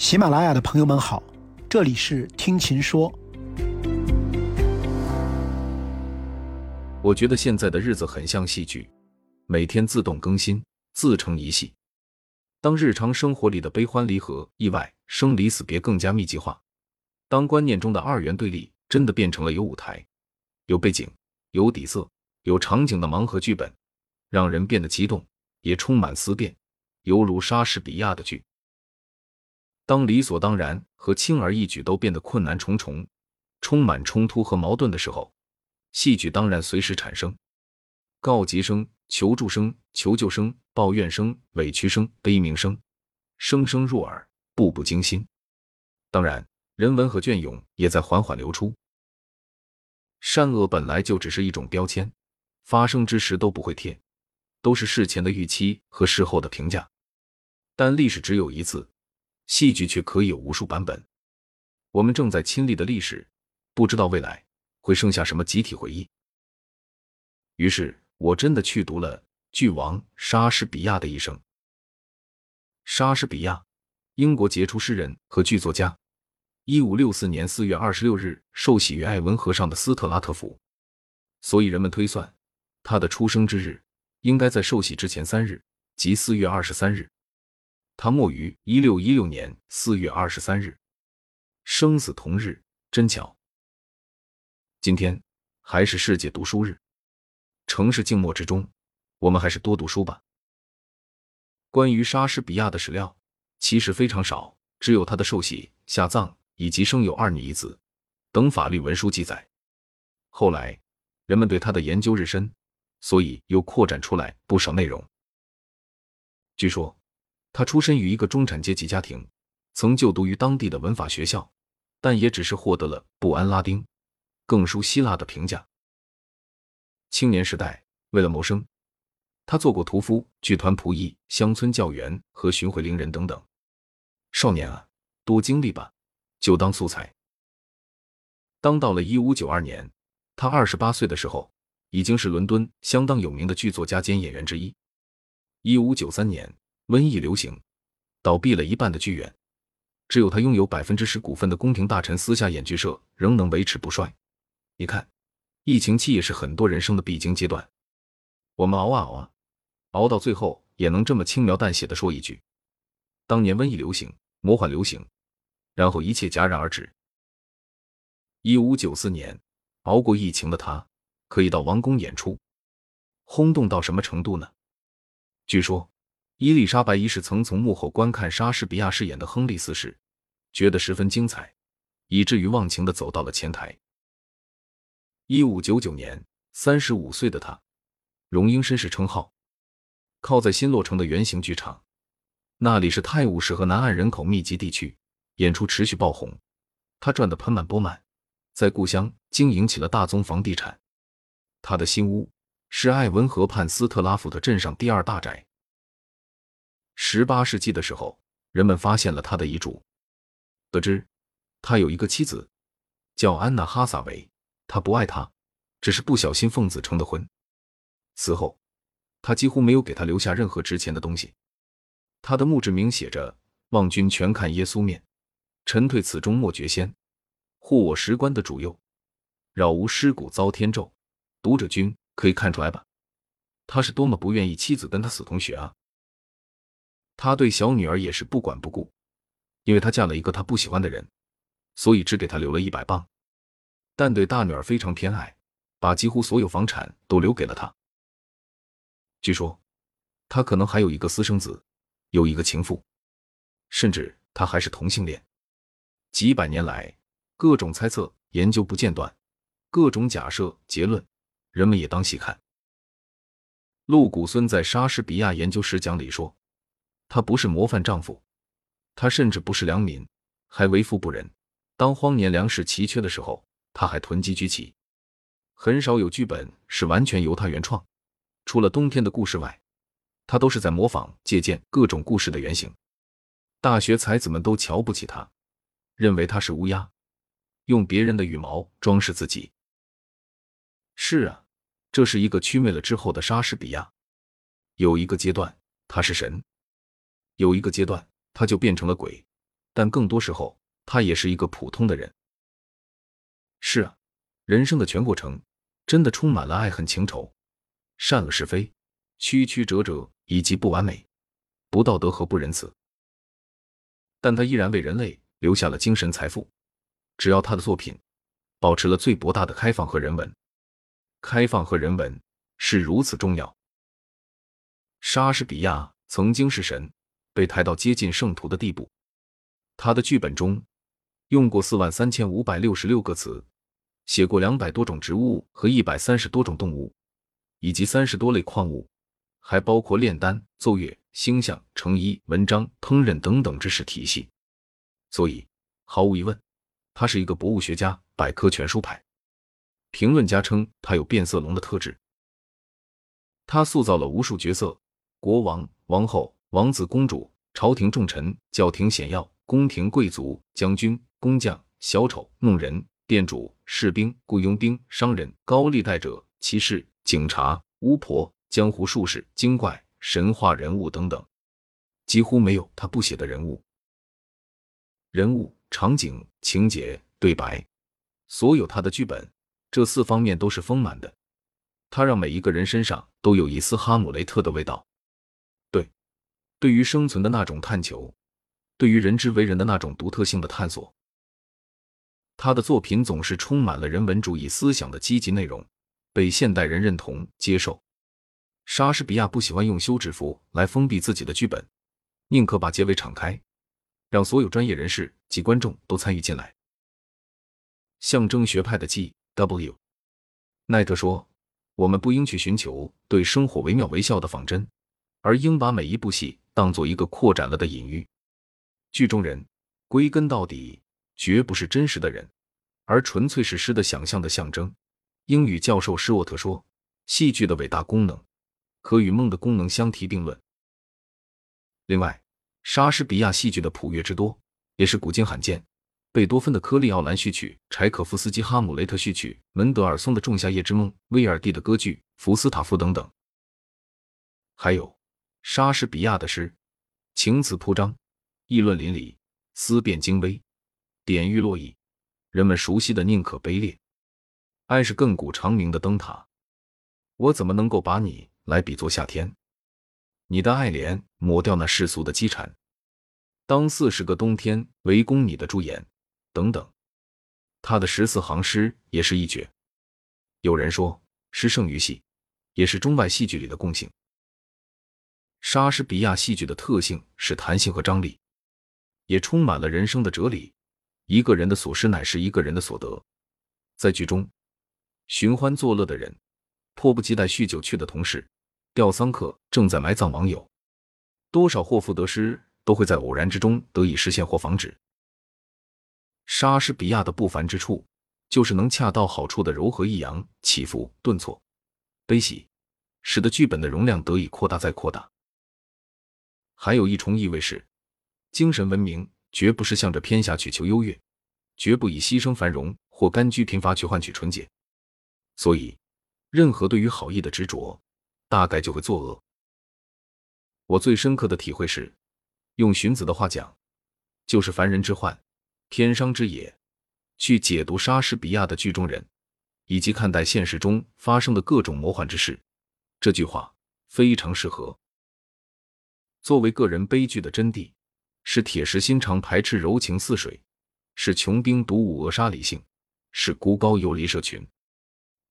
喜马拉雅的朋友们好，这里是听琴说。我觉得现在的日子很像戏剧，每天自动更新，自成一戏。当日常生活里的悲欢离合、意外、生离死别更加密集化，当观念中的二元对立真的变成了有舞台、有背景、有底色、有场景的盲盒剧本，让人变得激动，也充满思辨，犹如莎士比亚的剧。当理所当然和轻而易举都变得困难重重，充满冲突和矛盾的时候，戏剧当然随时产生。告急声、求助声、求救声、抱怨声、委屈声、悲鸣声，声声入耳，步步惊心。当然，人文和隽永也在缓缓流出。善恶本来就只是一种标签，发生之时都不会贴，都是事前的预期和事后的评价。但历史只有一次。戏剧却可以有无数版本。我们正在亲历的历史，不知道未来会剩下什么集体回忆。于是我真的去读了剧王莎士比亚的一生。莎士比亚，英国杰出诗人和剧作家，一五六四年四月二十六日受洗于艾文河上的斯特拉特福，所以人们推算他的出生之日应该在受洗之前三日，即四月二十三日。他没于一六一六年四月二十三日，生死同日，真巧。今天还是世界读书日，城市静默之中，我们还是多读书吧。关于莎士比亚的史料其实非常少，只有他的受洗、下葬以及生有二女一子等法律文书记载。后来人们对他的研究日深，所以又扩展出来不少内容。据说。他出身于一个中产阶级家庭，曾就读于当地的文法学校，但也只是获得了不安拉丁、更熟希腊的评价。青年时代，为了谋生，他做过屠夫、剧团仆役、乡村教员和巡回伶人等等。少年啊，多经历吧，就当素材。当到了一五九二年，他二十八岁的时候，已经是伦敦相当有名的剧作家兼演员之一。一五九三年。瘟疫流行，倒闭了一半的剧院，只有他拥有百分之十股份的宫廷大臣私下演剧社仍能维持不衰。你看，疫情期也是很多人生的必经阶段。我们熬啊熬啊，熬到最后也能这么轻描淡写的说一句：当年瘟疫流行，魔幻流行，然后一切戛然而止。一五九四年，熬过疫情的他可以到王宫演出，轰动到什么程度呢？据说。伊丽莎白一世曾从幕后观看莎士比亚饰演的亨利四世，觉得十分精彩，以至于忘情的走到了前台。一五九九年，三十五岁的他，荣膺绅士称号，靠在新落成的圆形剧场，那里是泰晤士河南岸人口密集地区，演出持续爆红，他赚得盆满钵满，在故乡经营起了大宗房地产。他的新屋是艾文河畔斯特拉福德镇上第二大宅。十八世纪的时候，人们发现了他的遗嘱，得知他有一个妻子，叫安娜·哈萨维。他不爱她，只是不小心奉子成的婚。此后，他几乎没有给他留下任何值钱的东西。他的墓志铭写着：“望君全看耶稣面，臣退此中莫绝仙。护我石棺的主佑，扰无尸骨遭天咒。”读者君可以看出来吧？他是多么不愿意妻子跟他死同学啊！他对小女儿也是不管不顾，因为她嫁了一个他不喜欢的人，所以只给他留了一百磅。但对大女儿非常偏爱，把几乎所有房产都留给了她。据说，他可能还有一个私生子，有一个情妇，甚至他还是同性恋。几百年来，各种猜测、研究不间断，各种假设、结论，人们也当细看。陆谷孙在《莎士比亚研究史讲》里说。他不是模范丈夫，他甚至不是良民，还为富不仁。当荒年粮食奇缺的时候，他还囤积居奇。很少有剧本是完全由他原创，除了冬天的故事外，他都是在模仿、借鉴各种故事的原型。大学才子们都瞧不起他，认为他是乌鸦，用别人的羽毛装饰自己。是啊，这是一个祛魅了之后的莎士比亚。有一个阶段，他是神。有一个阶段，他就变成了鬼，但更多时候，他也是一个普通的人。是啊，人生的全过程真的充满了爱恨情仇、善恶是非、曲曲折折以及不完美、不道德和不仁慈。但他依然为人类留下了精神财富。只要他的作品保持了最博大的开放和人文，开放和人文是如此重要。莎士比亚曾经是神，被抬到接近圣徒的地步。他的剧本中用过四万三千五百六十六个词，写过两百多种植物和一百三十多种动物，以及三十多类矿物，还包括炼丹、奏乐、星象、成衣、文章、烹饪等等知识体系。所以，毫无疑问，他是一个博物学家、百科全书派。评论家称他有变色龙的特质。他塑造了无数角色：国王、王后、王子、公主、朝廷重臣、教廷显要。宫廷贵族、将军、工匠、小丑、弄人、店主、士兵、雇佣兵、商人、高利贷者、骑士、警察、巫婆、江湖术士、精怪、神话人物等等，几乎没有他不写的人物。人物、场景、情节、对白，所有他的剧本，这四方面都是丰满的。他让每一个人身上都有一丝哈姆雷特的味道。对，于生存的那种探求。对于人之为人的那种独特性的探索，他的作品总是充满了人文主义思想的积极内容，被现代人认同接受。莎士比亚不喜欢用休止符来封闭自己的剧本，宁可把结尾敞开，让所有专业人士及观众都参与进来。象征学派的 G.W. 奈特说：“我们不应去寻求对生活惟妙惟肖的仿真，而应把每一部戏当做一个扩展了的隐喻。”剧中人归根到底绝不是真实的人，而纯粹是诗的想象的象征。英语教授施沃特说：“戏剧的伟大功能可与梦的功能相提并论。”另外，莎士比亚戏剧的谱乐之多也是古今罕见。贝多芬的《科利奥兰序曲》，柴可夫斯基《哈姆雷特序曲》，门德尔松的《仲夏夜之梦》，威尔第的歌剧《福斯塔夫》等等，还有莎士比亚的诗，情词铺张。议论淋漓，思辨精微，典狱洛邑，人们熟悉的宁可卑劣，爱是亘古长明的灯塔。我怎么能够把你来比作夏天？你的爱怜抹掉那世俗的凄惨。当四十个冬天围攻你的朱颜，等等。他的十四行诗也是一绝。有人说，诗胜于戏，也是中外戏剧里的共性。莎士比亚戏剧的特性是弹性和张力。也充满了人生的哲理。一个人的所失乃是一个人的所得。在剧中，寻欢作乐的人，迫不及待酗酒去的同事，吊丧客正在埋葬网友，多少祸福得失都会在偶然之中得以实现或防止。莎士比亚的不凡之处，就是能恰到好处的柔和抑扬、起伏顿挫、悲喜，使得剧本的容量得以扩大再扩大。还有一重意味是。精神文明绝不是向着偏狭去求优越，绝不以牺牲繁荣或甘居贫乏去换取纯洁。所以，任何对于好意的执着，大概就会作恶。我最深刻的体会是，用荀子的话讲，就是凡人之患，天伤之也。去解读莎士比亚的剧中人，以及看待现实中发生的各种魔幻之事，这句话非常适合。作为个人悲剧的真谛。是铁石心肠排斥柔情似水，是穷兵黩武扼杀理性，是孤高游离社群。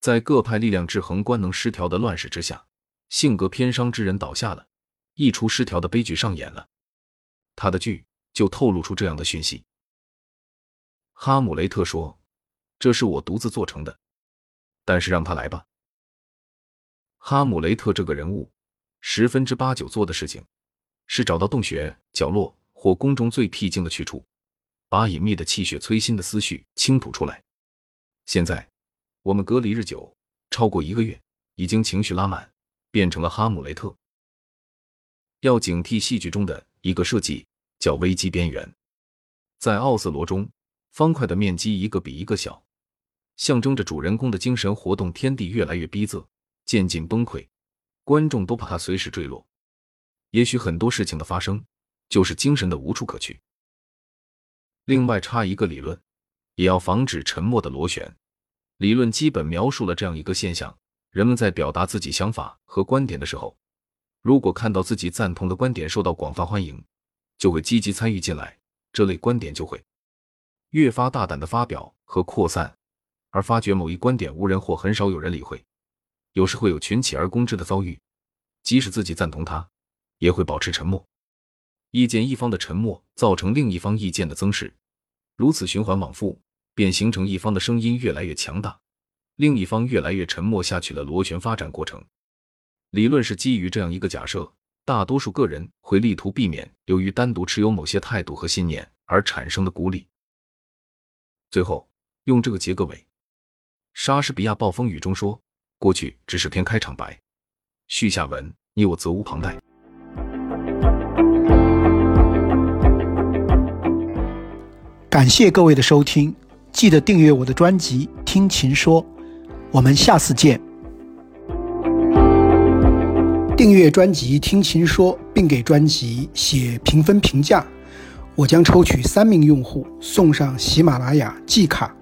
在各派力量制衡、官能失调的乱世之下，性格偏伤之人倒下了，一出失调的悲剧上演了。他的剧就透露出这样的讯息。哈姆雷特说：“这是我独自做成的，但是让他来吧。”哈姆雷特这个人物，十分之八九做的事情，是找到洞穴角落。或宫中最僻静的去处，把隐秘的气血催心的思绪倾吐出来。现在我们隔离日久，超过一个月，已经情绪拉满，变成了哈姆雷特。要警惕戏剧中的一个设计，叫危机边缘。在奥斯罗中，方块的面积一个比一个小，象征着主人公的精神活动天地越来越逼仄，渐近崩溃，观众都怕他随时坠落。也许很多事情的发生。就是精神的无处可去。另外插一个理论，也要防止沉默的螺旋。理论基本描述了这样一个现象：人们在表达自己想法和观点的时候，如果看到自己赞同的观点受到广泛欢迎，就会积极参与进来，这类观点就会越发大胆的发表和扩散；而发觉某一观点无人或很少有人理会，有时会有群起而攻之的遭遇。即使自己赞同他，也会保持沉默。意见一方的沉默造成另一方意见的增势，如此循环往复，便形成一方的声音越来越强大，另一方越来越沉默下去的螺旋发展过程。理论是基于这样一个假设：大多数个人会力图避免由于单独持有某些态度和信念而产生的孤立。最后，用这个结个尾。莎士比亚《暴风雨》中说：“过去只是篇开场白，序下文你我责无旁贷。”感谢各位的收听，记得订阅我的专辑《听琴说》，我们下次见。订阅专辑《听琴说》，并给专辑写评分评价，我将抽取三名用户送上喜马拉雅季卡。